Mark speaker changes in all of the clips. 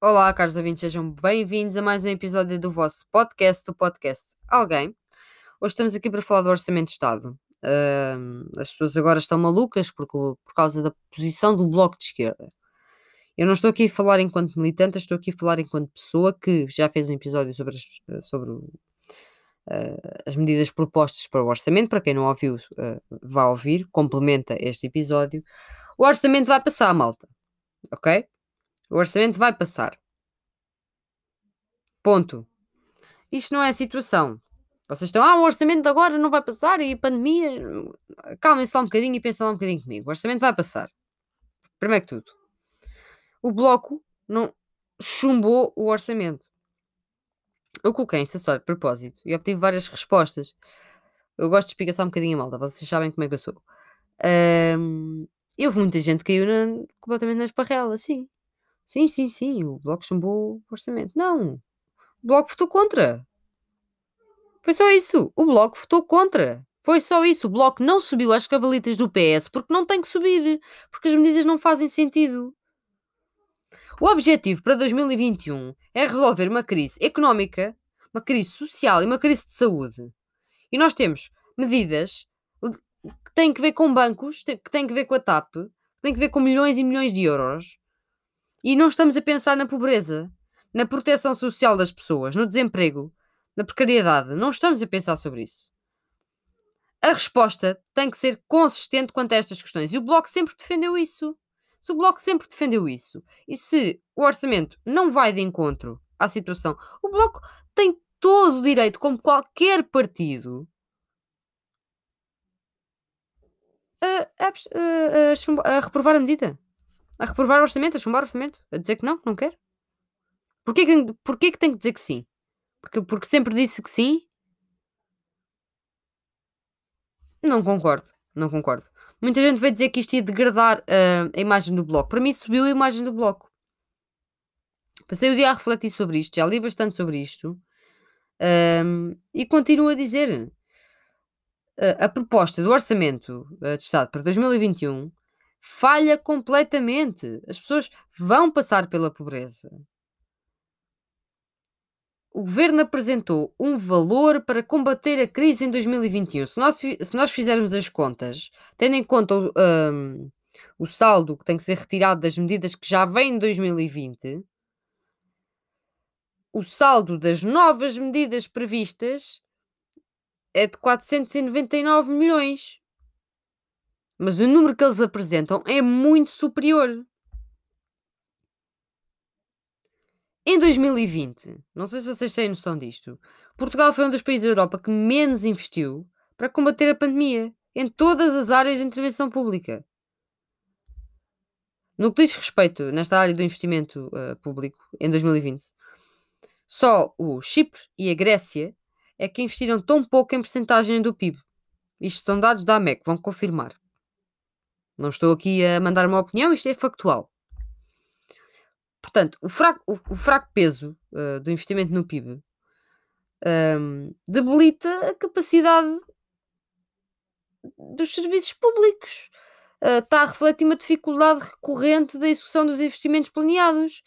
Speaker 1: Olá, caros ouvintes, sejam bem-vindos a mais um episódio do vosso podcast, o podcast Alguém. Hoje estamos aqui para falar do Orçamento de Estado. Ahm, as pessoas agora estão malucas por causa da posição do Bloco de Esquerda. Eu não estou aqui a falar enquanto militante, estou aqui a falar enquanto pessoa que já fez um episódio sobre, as, sobre o- ah, as medidas propostas para o orçamento. Para quem não ouviu, ah, vá ouvir, complementa este episódio. O orçamento vai passar, malta, ok? O orçamento vai passar. Ponto. Isto não é a situação. Vocês estão, ah, o orçamento agora não vai passar e pandemia. Calmem-se lá um bocadinho e pensem lá um bocadinho comigo. O orçamento vai passar. Primeiro que tudo. O bloco não chumbou o orçamento. Eu coloquei esse acessório de propósito e obtive várias respostas. Eu gosto de explicar só um bocadinho a malta, vocês sabem como é que eu sou. Ahm, e houve muita gente que caiu na- completamente na esparrela, sim. Sim, sim, sim, o Bloco chumbou o orçamento. Não, o Bloco votou contra. Foi só isso. O Bloco votou contra. Foi só isso. O Bloco não subiu às cavalitas do PS porque não tem que subir. Porque as medidas não fazem sentido. O objetivo para 2021 é resolver uma crise económica, uma crise social e uma crise de saúde. E nós temos medidas que têm que ver com bancos, que têm que ver com a TAP, que têm que ver com milhões e milhões de euros. E não estamos a pensar na pobreza, na proteção social das pessoas, no desemprego, na precariedade. Não estamos a pensar sobre isso. A resposta tem que ser consistente quanto a estas questões. E o Bloco sempre defendeu isso. Se o Bloco sempre defendeu isso, e se o orçamento não vai de encontro à situação, o Bloco tem todo o direito, como qualquer partido, a, a a- a reprovar a medida. A reprovar o orçamento, a chumbar o orçamento, a dizer que não, que não quer. Porquê que, porquê que tem que dizer que sim? Porque, porque sempre disse que sim? Não concordo, não concordo. Muita gente veio dizer que isto ia degradar ah, a imagem do bloco. Para mim, subiu a imagem do bloco. Passei o dia a refletir sobre isto, já li bastante sobre isto. ahm, e continuo a dizer: ah, a proposta do orçamento ah, de Estado para 2021 falha completamente. As pessoas vão passar pela pobreza. O governo apresentou um valor para combater a crise em 2021. Se nós, se nós fizermos as contas, tendo em conta o, ahm, o saldo que tem que ser retirado das medidas que já vêm em 2020, o saldo das novas medidas previstas é de 499 milhões. Mas o número que eles apresentam é muito superior. Em 2020, não sei se vocês têm noção disto, Portugal foi um dos países da Europa que menos investiu para combater a pandemia em todas as áreas de intervenção pública. No que diz respeito nesta área do investimento eh, público em 2020, só o Chipre e a Grécia é que investiram tão pouco em percentagem do PIB. Isto são dados da AMEC, vão confirmar. Não estou aqui a mandar uma opinião, isto é factual. Portanto, o fraco, o, fraco peso uh, do investimento no PIB um, debilita a capacidade dos serviços públicos. Uh, está a refletir uma dificuldade recorrente da execução dos investimentos planeados.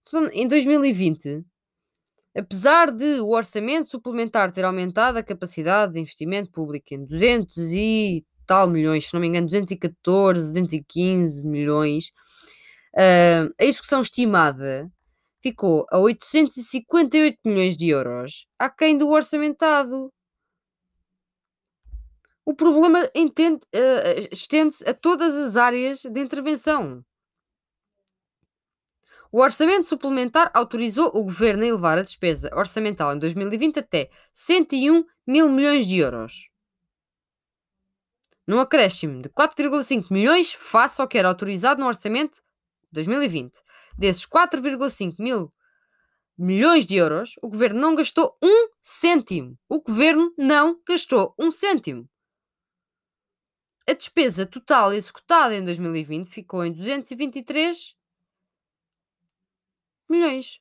Speaker 1: Então, em 2020, apesar de o orçamento suplementar ter aumentado a capacidade de investimento público em 200 e tal milhões, se não me engano, 214, 215 milhões, uh, a execução estimada ficou a 858 milhões de euros, aquém do orçamentado. O problema uh, estende-se a todas as áreas de intervenção. O orçamento suplementar autorizou o governo a elevar a despesa orçamental em 2020 até 101 mil milhões de euros. Num acréscimo de 4,5 milhões face ao que era autorizado no orçamento de 2020. Desses 4,5 mil milhões de euros, o governo não gastou um cêntimo. O governo não gastou um cêntimo. A despesa total executada em 2020 ficou em 223 milhões.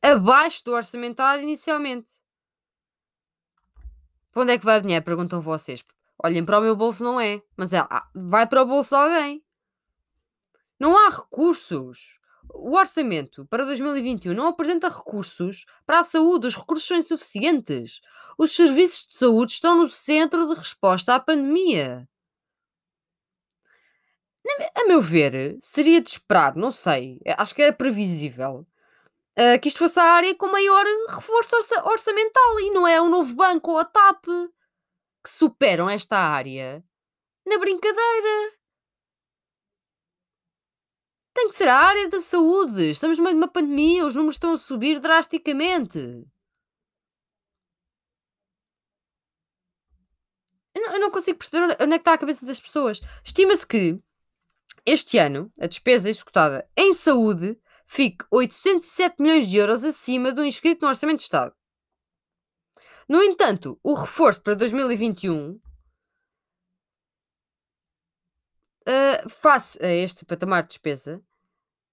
Speaker 1: Abaixo do orçamentado inicialmente. Para onde é que vai o dinheiro? Perguntam vocês. Olhem, para o meu bolso não é, mas é, vai para o bolso de alguém. Não há recursos. o orçamento para 2021 não apresenta recursos para a saúde, os recursos são insuficientes. Os serviços de saúde estão no centro de resposta à pandemia. A meu ver, seria de esperar, não sei, acho que era previsível, uh, que isto fosse a área com maior reforço orça orçamental e não é o novo banco ou a TAP que superam esta área na brincadeira. Tem que ser a área da saúde. Estamos no meio de uma pandemia, os números estão a subir drasticamente. Eu não, eu não consigo perceber onde, onde é que está a cabeça das pessoas. Estima-se que este ano a despesa executada em saúde fique 807 milhões de euros acima do inscrito no Orçamento de Estado. No entanto, o reforço para 2021 uh, eh, face a este patamar de despesa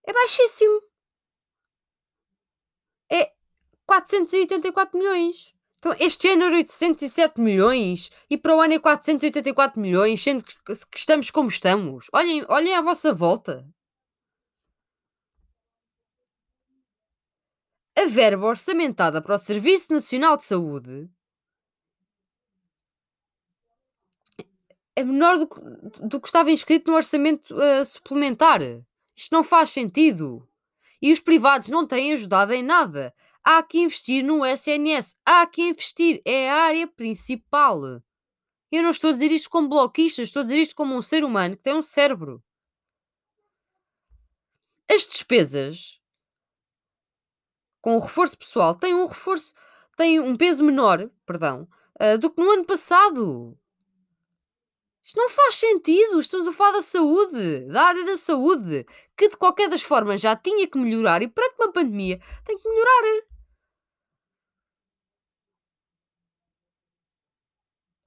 Speaker 1: é baixíssimo. É 484 milhões. Então, este ano era 807 milhões e para o ano é 484 milhões, sendo que, que estamos como estamos. Olhem, olhem à vossa volta. A verba orçamentada para o Serviço Nacional de Saúde é menor do que, do que estava inscrito no orçamento uh, suplementar. Isto não faz sentido. E os privados não têm ajudado em nada. Há que investir no SNS. Há que investir. É a área principal. Eu não estou a dizer isto como bloquista, estou a dizer isto como um ser humano que tem um cérebro. As despesas com o reforço pessoal têm um reforço, têm um peso menor, perdão, uh, do que no ano passado. Isto não faz sentido. Estamos a falar da saúde, da área da saúde, que de qualquer das formas já tinha que melhorar e perante uma pandemia tem que melhorar.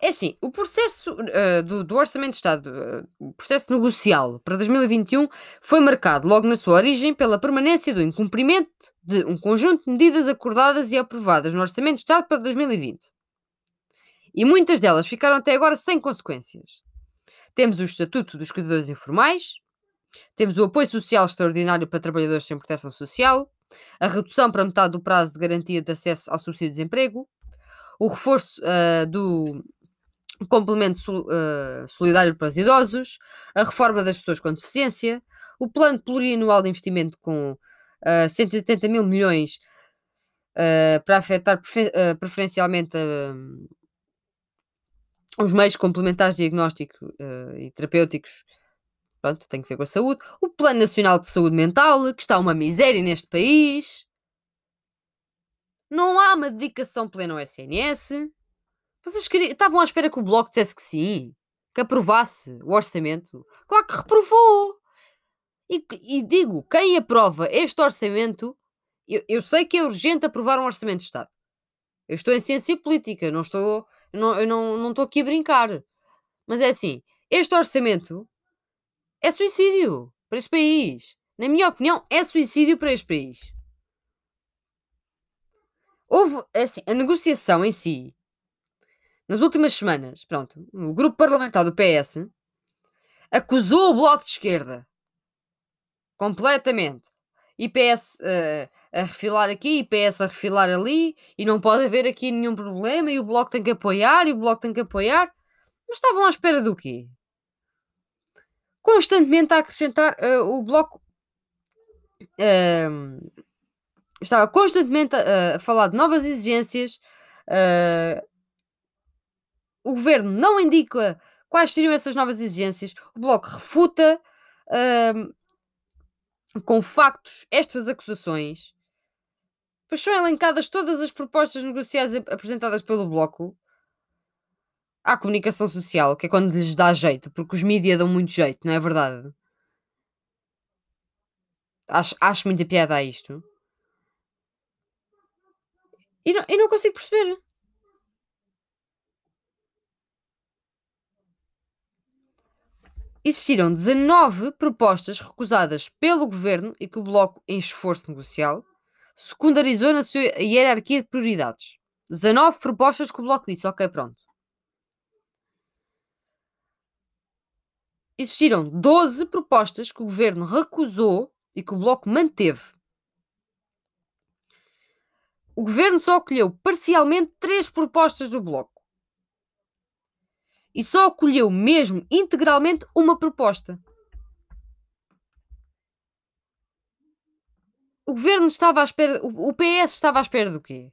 Speaker 1: É assim, o processo uh, do, do, Orçamento de Estado, uh, o processo negocial para 2021 foi marcado logo na sua origem pela permanência do incumprimento de um conjunto de medidas acordadas e aprovadas no Orçamento de Estado para 2020. E muitas delas ficaram até agora sem consequências. Temos o Estatuto dos Cuidadores Informais, temos o apoio social extraordinário para trabalhadores sem proteção social, a redução para metade do prazo de garantia de acesso ao subsídio de desemprego, o reforço uh, do complemento sol, uh, solidário para os idosos, a reforma das pessoas com deficiência, o plano plurianual de investimento com uh, ah, 180 mil milhões para afetar prefer preferencialmente a os meios complementares de diagnóstico uh, e terapêuticos, pronto, tem que ver com a saúde. O Plano Nacional de Saúde Mental, que está uma miséria neste país. Não há uma dedicação plena ao SNS. Vocês queriam, estavam à espera que o Bloco dissesse que sim, que aprovasse o orçamento. Claro que reprovou. E, e digo, quem aprova este orçamento, eu, eu sei que é urgente aprovar um orçamento de Estado. Eu estou em ciência política, não estou não, eu não, não estou aqui a brincar. Mas é assim, este orçamento é suicídio para este país. Na minha opinião, é suicídio para este país. Houve, é assim, a negociação em si, nas últimas semanas, pronto, o grupo parlamentar do PS acusou o Bloco de Esquerda completamente IPS uh, eh, a refilar aqui, IPS a refilar ali, e não pode haver aqui nenhum problema, e o Bloco tem que apoiar, e o Bloco tem que apoiar. Mas estavam à espera do quê? Constantemente a acrescentar uh, o Bloco. Uh, estava constantemente a, a, falar de novas exigências. Uh, o governo não indica quais seriam essas novas exigências. O Bloco refuta. Uh, com factos estas acusações, pois são elencadas todas as propostas negociais apresentadas pelo Bloco à comunicação social, que é quando lhes dá jeito, porque os mídias dão muito jeito, não é verdade? Acho, acho muita piada a isto. E não, não consigo perceber. Existiram 19 propostas recusadas pelo governo e que o Bloco, em esforço negocial, secundarizou na sua hierarquia de prioridades. 19 propostas que o Bloco disse, ok, pronto. Existiram 12 propostas que o governo recusou e que o Bloco manteve. O governo só acolheu parcialmente três propostas do Bloco. E só acolheu mesmo integralmente uma proposta. O governo estava à espera. O PS estava à espera do quê?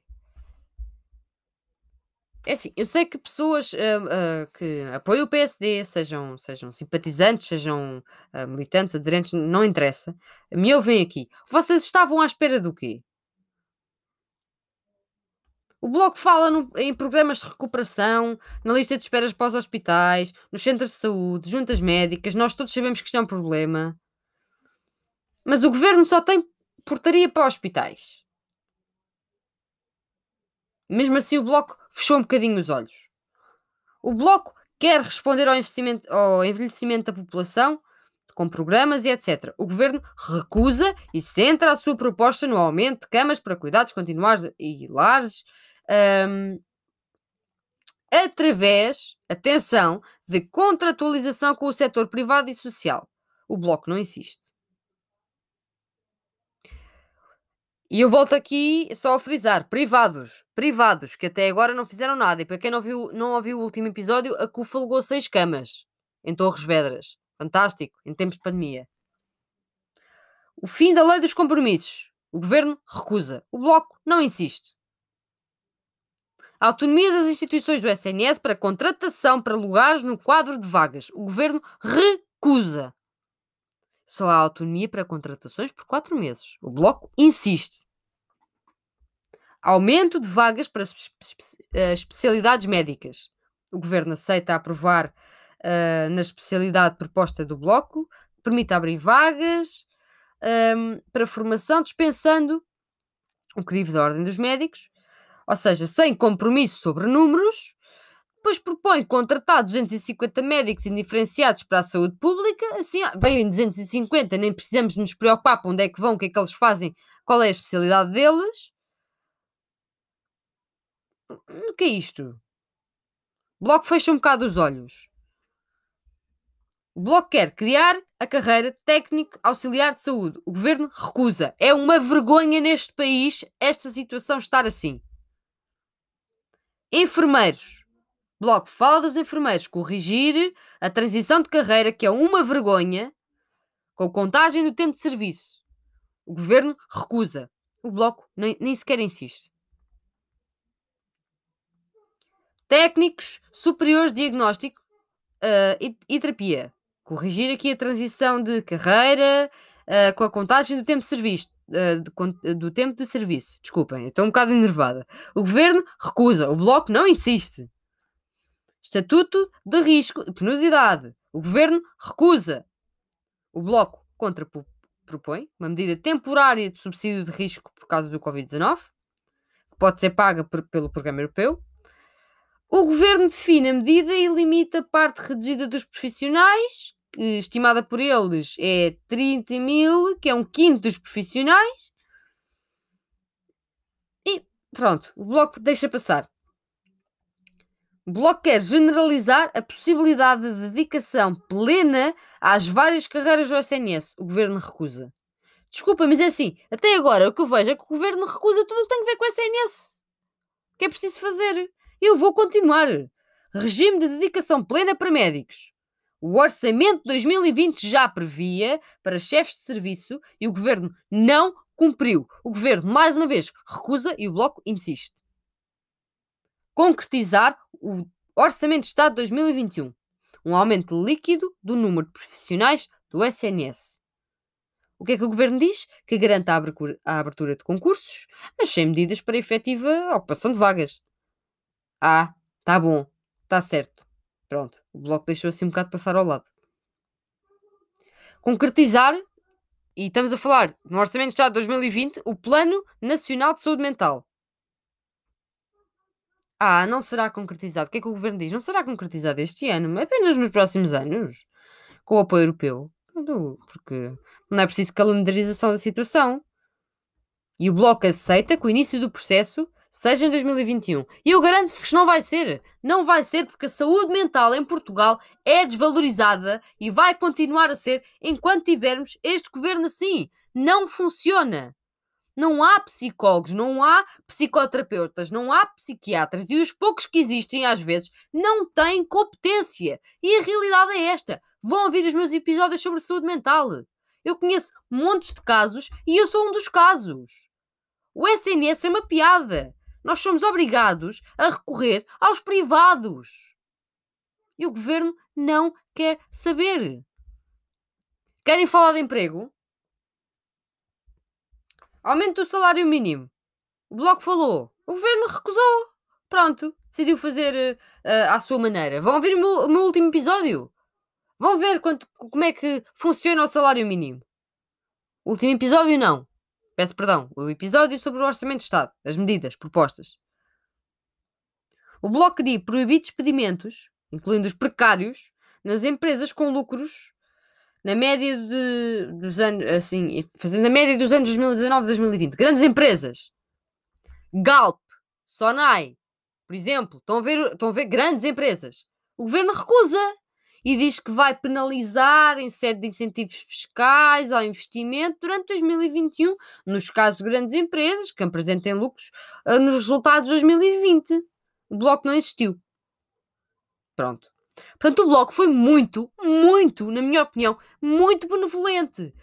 Speaker 1: É assim, eu sei que pessoas uh, uh, que apoiam o PSD, sejam, sejam simpatizantes, sejam uh, militantes, aderentes, não interessa, me ouvem aqui. Vocês estavam à espera do quê? O Bloco fala no, em programas de recuperação, na lista de esperas para os hospitais, nos centros de saúde, juntas médicas, nós todos sabemos que isto é um problema. Mas o governo só tem portaria para hospitais. Mesmo assim, o Bloco fechou um bocadinho os olhos. O Bloco quer responder ao, ao envelhecimento da população com programas e etc. O governo recusa e centra a sua proposta no aumento de camas para cuidados continuados e lares um, através, atenção, de contratualização com o setor privado e social. O Bloco não insiste. E eu volto aqui só a frisar: privados, privados, que até agora não fizeram nada. E para quem não viu, não ouviu o último episódio, a CUFA alegou seis camas em Torres Vedras. Fantástico, em tempos de pandemia. O fim da lei dos compromissos. O governo recusa. O Bloco não insiste. A autonomia das instituições do SNS para contratação para lugares no quadro de vagas. O governo recusa. Só há autonomia para contratações por quatro meses. O Bloco insiste. Aumento de vagas para uh, especialidades médicas. O Governo aceita aprovar uh, na especialidade proposta do Bloco, permite abrir vagas um, para formação, dispensando o crivo da ordem dos médicos, ou seja, sem compromisso sobre números, depois propõe contratar 250 médicos indiferenciados para a saúde pública, assim, vêm 250, nem precisamos nos preocupar para onde é que vão, o que é que eles fazem, qual é a especialidade deles. O que é isto? O Bloco fecha um bocado os olhos. O Bloco quer criar a carreira técnico auxiliar de saúde. O governo recusa. É uma vergonha neste país esta situação estar assim. Enfermeiros. Bloco fala dos enfermeiros corrigir a transição de carreira, que é uma vergonha, com contagem do tempo de serviço. O governo recusa. O Bloco nem, nem sequer insiste. Técnicos superiores de diagnóstico uh, e, e, terapia. Corrigir aqui a transição de carreira uh, com a contagem do tempo de serviço. De, do tempo de serviço. Desculpem, estou um bocado enervada. O governo recusa. O Bloco não insiste. Estatuto de risco e penosidade. O governo recusa. O Bloco contrapropõe uma medida temporária de subsídio de risco por causa do Covid-19, que pode ser paga por, pelo programa europeu. O governo define a medida e limita a parte reduzida dos profissionais, estimada por eles é 30 mil, que é um quinto dos profissionais. E pronto, o Bloco deixa passar. O Bloco quer generalizar a possibilidade de dedicação plena às várias carreiras do SNS. O governo recusa. Desculpa, mas é assim. Até agora o que eu vejo é que o governo recusa tudo o que tem a ver com o SNS. O que é preciso fazer? Eu vou continuar. Regime de dedicação plena para médicos. O orçamento de 2020 já previa para chefes de serviço e o governo não cumpriu. O governo, mais uma vez, recusa e o Bloco insiste concretizar o Orçamento de Estado de 2021, um aumento líquido do número de profissionais do SNS. O que é que o Governo diz? Que garanta a abertura de concursos, mas sem medidas para efetiva ocupação de vagas. Ah, tá bom, tá certo. Pronto, o Bloco deixou assim um bocado passar ao lado. Concretizar, e estamos a falar no Orçamento de Estado de 2020, o Plano Nacional de Saúde Mental. Ah, não será concretizado. O que é que o governo diz? Não será concretizado este ano, apenas nos próximos anos, com o apoio europeu. Porque não é preciso calendarização da situação. E o Bloco aceita que o início do processo seja em 2021. E eu garanto-vos que não vai ser. Não vai ser porque a saúde mental em Portugal é desvalorizada e vai continuar a ser enquanto tivermos este governo assim. Não funciona. Não há psicólogos, não há psicoterapeutas, não há psiquiatras e os poucos que existem às vezes não têm competência. E a realidade é esta. Vão ouvir os meus episódios sobre saúde mental. Eu conheço montes de casos e eu sou um dos casos. O SNS é uma piada. Nós somos obrigados a recorrer aos privados. E o governo não quer saber. Querem falar de emprego? Aumento do salário mínimo. O Bloco falou. O governo recusou. Pronto. Decidiu fazer uh, à sua maneira. Vão ver o meu, o meu último episódio. Vão ver quanto, como é que funciona o salário mínimo. Último episódio, não. Peço perdão. O episódio sobre o Orçamento de Estado. As medidas propostas. O Bloco queria proibir despedimentos, incluindo os precários, nas empresas com lucros na média de, dos anos, assim, fazendo a média dos anos 2019 e 2020. Grandes empresas. Galp, Sonai, por exemplo, estão a, ver, estão a ver grandes empresas. O governo recusa e diz que vai penalizar em sede de incentivos fiscais ao investimento durante 2021, nos casos de grandes empresas que apresentem lucros uh, nos resultados de 2020. O bloco não existiu. Pronto. Portanto, o Bloco foi muito, muito, na minha opinião, muito benevolente.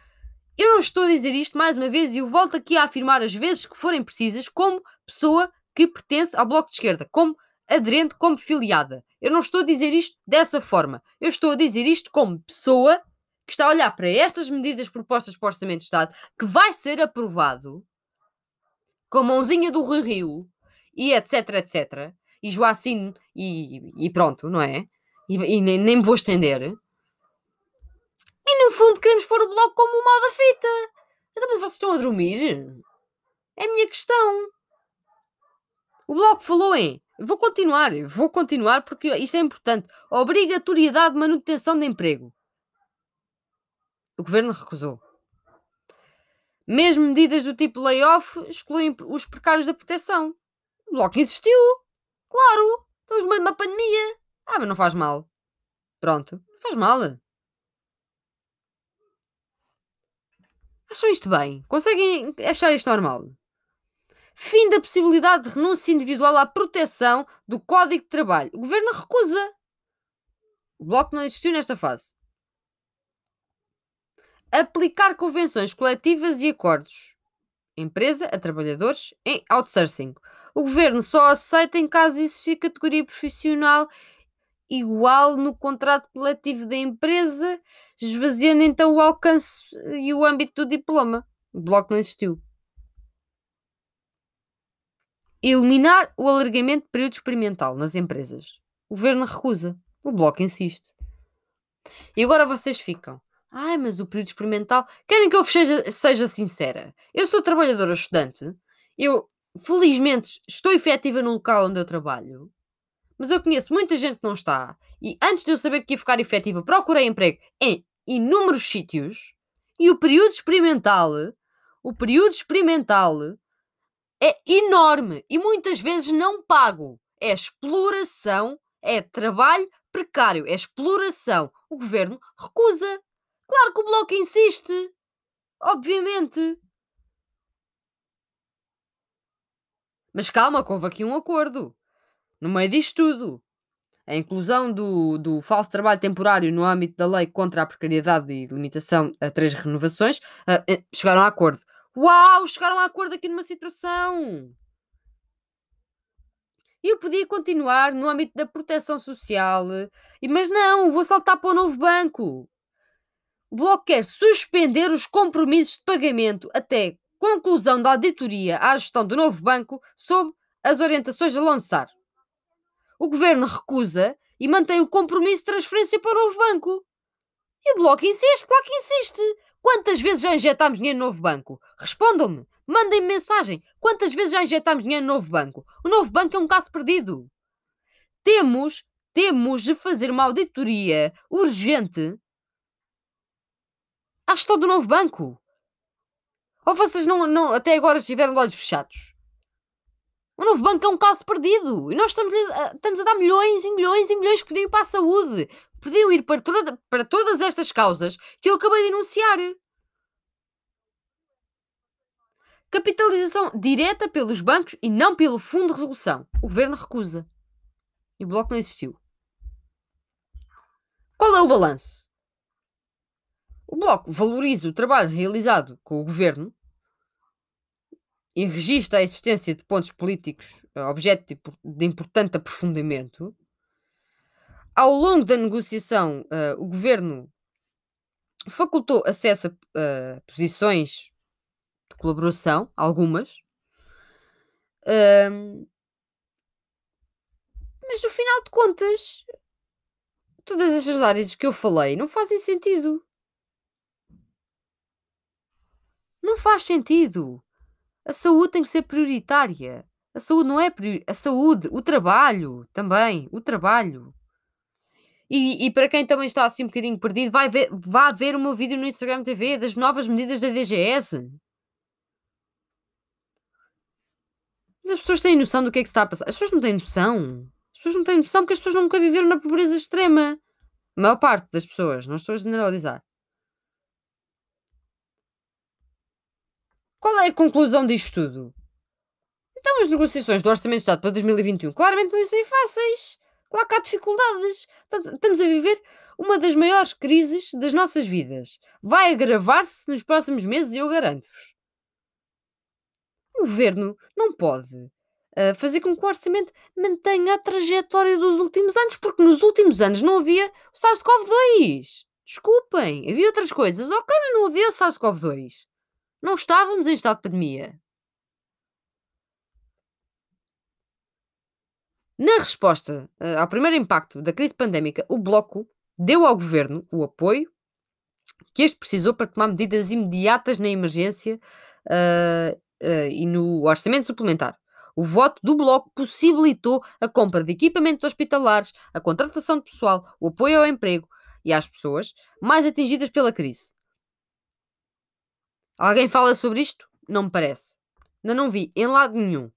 Speaker 1: Eu não estou a dizer isto mais uma vez e eu volto aqui a afirmar as vezes que forem precisas como pessoa que pertence ao Bloco de Esquerda, como aderente, como filiada. Eu não estou a dizer isto dessa forma. Eu estou a dizer isto como pessoa que está a olhar para estas medidas propostas para o Orçamento de Estado, que vai ser aprovado com a mãozinha do Rui Rio e etc, etc. E Joacine e, e pronto, não é? e, e nem, nem me vou estender. E no fundo queremos pôr o bloco como o mal da fita. Então, mas vocês estão a dormir? É a minha questão. O bloco falou em. Vou continuar, vou continuar porque isto é importante. Obrigatoriedade de manutenção de emprego. O governo recusou. Mesmo medidas do tipo layoff excluem os precários da proteção. O bloco insistiu. Claro, estamos meio de uma pandemia. Ah, mas não faz mal. Pronto, não faz mal. Acham isto bem? Conseguem achar isto normal? Fim da possibilidade de renúncia individual à proteção do Código de Trabalho. O governo recusa. O Bloco não existiu nesta fase. Aplicar convenções coletivas e acordos. Empresa a trabalhadores em outsourcing. O governo só aceita em caso de existir categoria profissional igual no contrato coletivo da empresa, esvaziando então o alcance e o âmbito do diploma. O bloco não existiu. Eliminar o alargamento de período experimental nas empresas. O governo recusa. O bloco insiste. E agora vocês ficam. Ai, mas o período experimental. Querem que eu seja, seja sincera? Eu sou trabalhadora estudante. Eu, felizmente, estou efetiva no local onde eu trabalho. Mas eu conheço muita gente que não está. E antes de eu saber que ia ficar efetiva, procurei emprego em inúmeros sítios. E o período experimental, o período experimental é enorme e muitas vezes não pago. É exploração, é trabalho precário, é exploração. O governo recusa. Claro que o bloco insiste. Obviamente. Mas calma, houve aqui um acordo no meio disto tudo, a inclusão do, do falso trabalho temporário no âmbito da lei contra a precariedade e limitação a três renovações, uh, chegaram a acordo. Uau, chegaram a acordo aqui numa situação. Eu podia continuar no âmbito da proteção social, mas não, vou saltar para o novo banco. O Bloco quer suspender os compromissos de pagamento até conclusão da auditoria à gestão do novo banco sob as orientações da Lonsar. O governo recusa e mantém o compromisso de transferência para o novo banco. E o Bloco insiste, claro que insiste. Quantas vezes já injetámos dinheiro no novo banco? Respondam-me, mandem-me mensagem. Quantas vezes já injetámos dinheiro no novo banco? O novo banco é um caso perdido. Temos, temos de fazer uma auditoria urgente à gestão do novo banco. Ou vocês não, não, até agora estiveram de olhos fechados? O novo banco é um caso perdido. E nós estamos estamos a dar milhões e milhões e milhões que podiam ir para a saúde. Podiam ir para, toda, para todas estas causas que eu acabei de enunciar. Capitalização direta pelos bancos e não pelo Fundo de Resolução. O governo recusa. E o bloco não existiu. Qual é o balanço? O bloco valoriza o trabalho realizado com o governo e registra a existência de pontos políticos objeto de importante aprofundamento. Ao longo da negociação, uh, o governo facultou acesso a uh, posições colaboração, algumas. Um, mas no final de contas, todas estas áreas que eu falei não fazem sentido. Não faz sentido. A saúde tem que ser prioritária. A saúde não é priori... a saúde, o trabalho também, o trabalho. E, e, para quem também está assim um bocadinho perdido, vai ver, vá ver o meu vídeo no Instagram TV das novas medidas da DGS. Mas as pessoas têm noção do que é que está a passar. As pessoas não têm noção. As pessoas não têm noção porque as pessoas nunca viveram na pobreza extrema. A maior parte das pessoas, não estou a generalizar. Qual é a conclusão disto tudo? Então, as negociações do Orçamento de Estado para 2021 claramente não são fáceis. Claro que há dificuldades. Estamos a viver uma das maiores crises das nossas vidas. Vai agravar-se nos próximos meses, eu garanto-vos o governo não pode uh, fazer com que o orçamento mantenha a trajetória dos últimos anos, porque nos últimos anos não havia o SARS-CoV-2. Desculpem, havia outras coisas, ok, mas não havia o SARS-CoV-2. Não estávamos em estado de pandemia. Na resposta uh, ao primeiro impacto da crise pandémica, o Bloco deu ao governo o apoio que este precisou para tomar medidas imediatas na emergência uh, uh, e no orçamento suplementar. O voto do Bloco possibilitou a compra de equipamentos hospitalares, a contratação de pessoal, o apoio ao emprego e às pessoas mais atingidas pela crise. Alguém fala sobre isto? Não me parece. Ainda não vi em lado nenhum.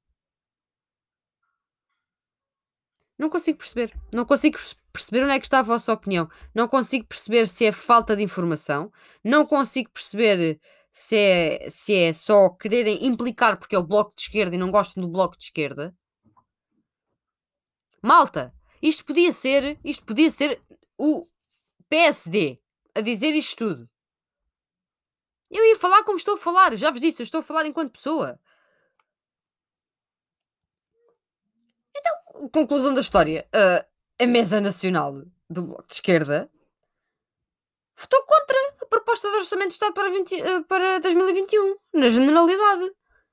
Speaker 1: Não consigo perceber. Não consigo perceber onde é que está a vossa opinião. Não consigo perceber se é falta de informação. Não consigo perceber se é, se é só quererem implicar porque é o bloco de esquerda e não gostam do bloco de esquerda. Malta, isto podia ser, isto podia ser o PSD a dizer isto tudo. Eu ia falar como estou a falar, já vos disse, eu estou a falar enquanto pessoa. Conclusão da história. Uh, a mesa nacional do Bloco de Esquerda votou contra a proposta de orçamento de Estado para, 20, eh, para 2021, na generalidade.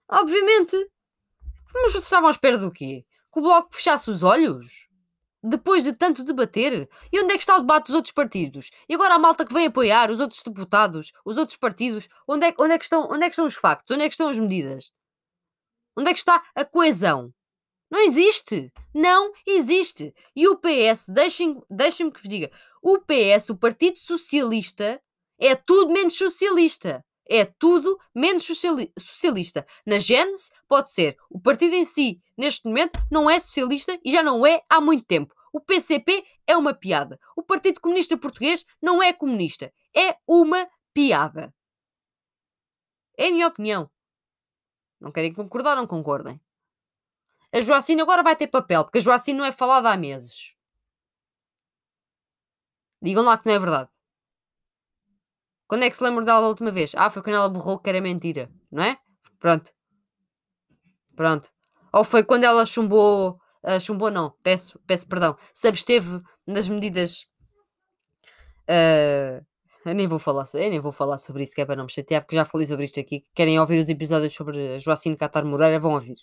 Speaker 1: Obviamente. Mas vocês estavam à espera do quê? Que o Bloco fechasse os olhos? Depois de tanto debater? E onde é que está o debate dos outros partidos? E agora a malta que vem apoiar os outros deputados, os outros partidos, onde é, onde é, que, estão, onde é que estão os factos? Onde é que estão as medidas? Onde é que está a coesão? Não existe! Não existe! E o PS, deixem-me deixem que vos diga, o PS, o Partido Socialista, é tudo menos socialista. É tudo menos socialista. Na Gênese, pode ser. O partido em si, neste momento, não é socialista e já não é há muito tempo. O PCP é uma piada. O Partido Comunista Português não é comunista. É uma piada. É a minha opinião. Não querem concordar, não concordem. A Joacine agora vai ter papel, porque a Joacine não é falada há meses. Digam lá que não é verdade. Quando é que se lembram dela da última vez? Ah, foi quando ela borrou que era mentira, não é? Pronto. Pronto. Ou foi quando ela chumbou. Uh, chumbou, não. Peço, peço perdão. Se absteve nas medidas. Uh, eu nem vou falar, eu nem vou falar sobre isso, que é para não me chatear, porque já falei sobre isto aqui. Querem ouvir os episódios sobre Joacine Catar Moreira? Vão ouvir.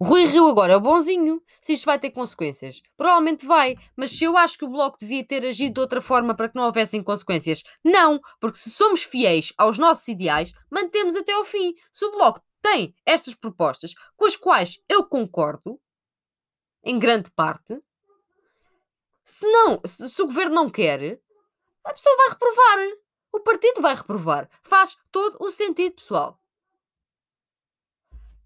Speaker 1: Rui Rio agora é o bonzinho. Se isto vai ter consequências, provavelmente vai. Mas se eu acho que o Bloco devia ter agido de outra forma para que não houvessem consequências, não. Porque se somos fiéis aos nossos ideais, mantemos até ao fim. Se o Bloco tem estas propostas, com as quais eu concordo, em grande parte, se não, se, se o governo não quer, a pessoa vai reprovar. O partido vai reprovar. Faz todo o sentido, pessoal.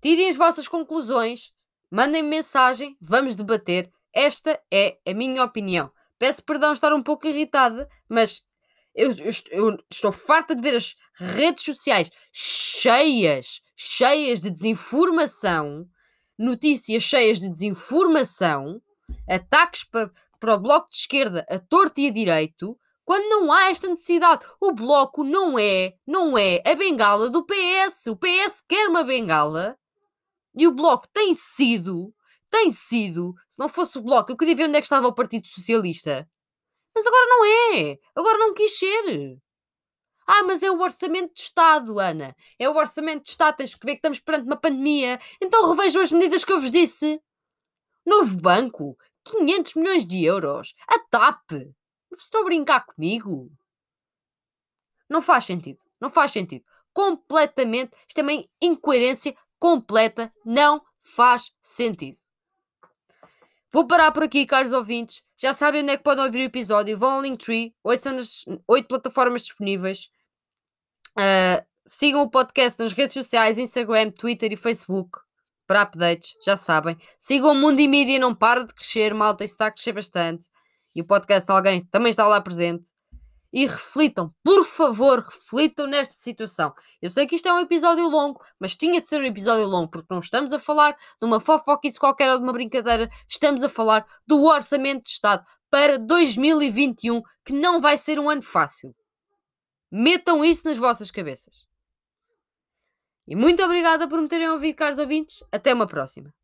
Speaker 1: Tirem as vossas conclusões, mandem mensagem, vamos debater. Esta é a minha opinião. Peço perdão estar um pouco irritada, mas eu, eu, eu, estou farta de ver as redes sociais cheias, cheias de desinformação, notícias cheias de desinformação, ataques para, para o bloco de esquerda a torto e a direito, quando não há esta necessidade. O bloco não é, não é a bengala do PS. O PS quer uma bengala e o bloco tem sido, tem sido. Se não fosse o bloco, eu queria ver onde é que estava o Partido Socialista. Mas agora não é. Agora não quis ser. Ah, mas é o orçamento de Estado, Ana. É o orçamento de Estado. Tens que ver que estamos perante uma pandemia. Então revejam as medidas que eu vos disse. Novo banco. 500 milhões de euros. A TAP. Estão a brincar comigo? Não faz sentido. Não faz sentido. Completamente. Isto é uma incoerência completa. Não faz sentido. Vou parar por aqui, caros ouvintes. Já sabem onde é que podem ouvir o episódio. Vão ao Linktree, ouçam nas oito plataformas disponíveis. Uh, sigam o podcast nas redes sociais, Instagram, Twitter e Facebook para updates, já sabem. Sigam o Mundo e Mídia, não para de crescer, malta, isso está a crescer bastante. E o podcast alguém também está lá presente e reflitam, por favor, reflitam nesta situação. Eu sei que isto é um episódio longo, mas tinha de ser um episódio longo, porque não estamos a falar de uma fofoquice qualquer ou de uma brincadeira, estamos a falar do Orçamento de Estado para 2021, que não vai ser um ano fácil. Metam isso nas vossas cabeças. E muito obrigada por me terem ouvido, caros ouvintes. Até uma próxima.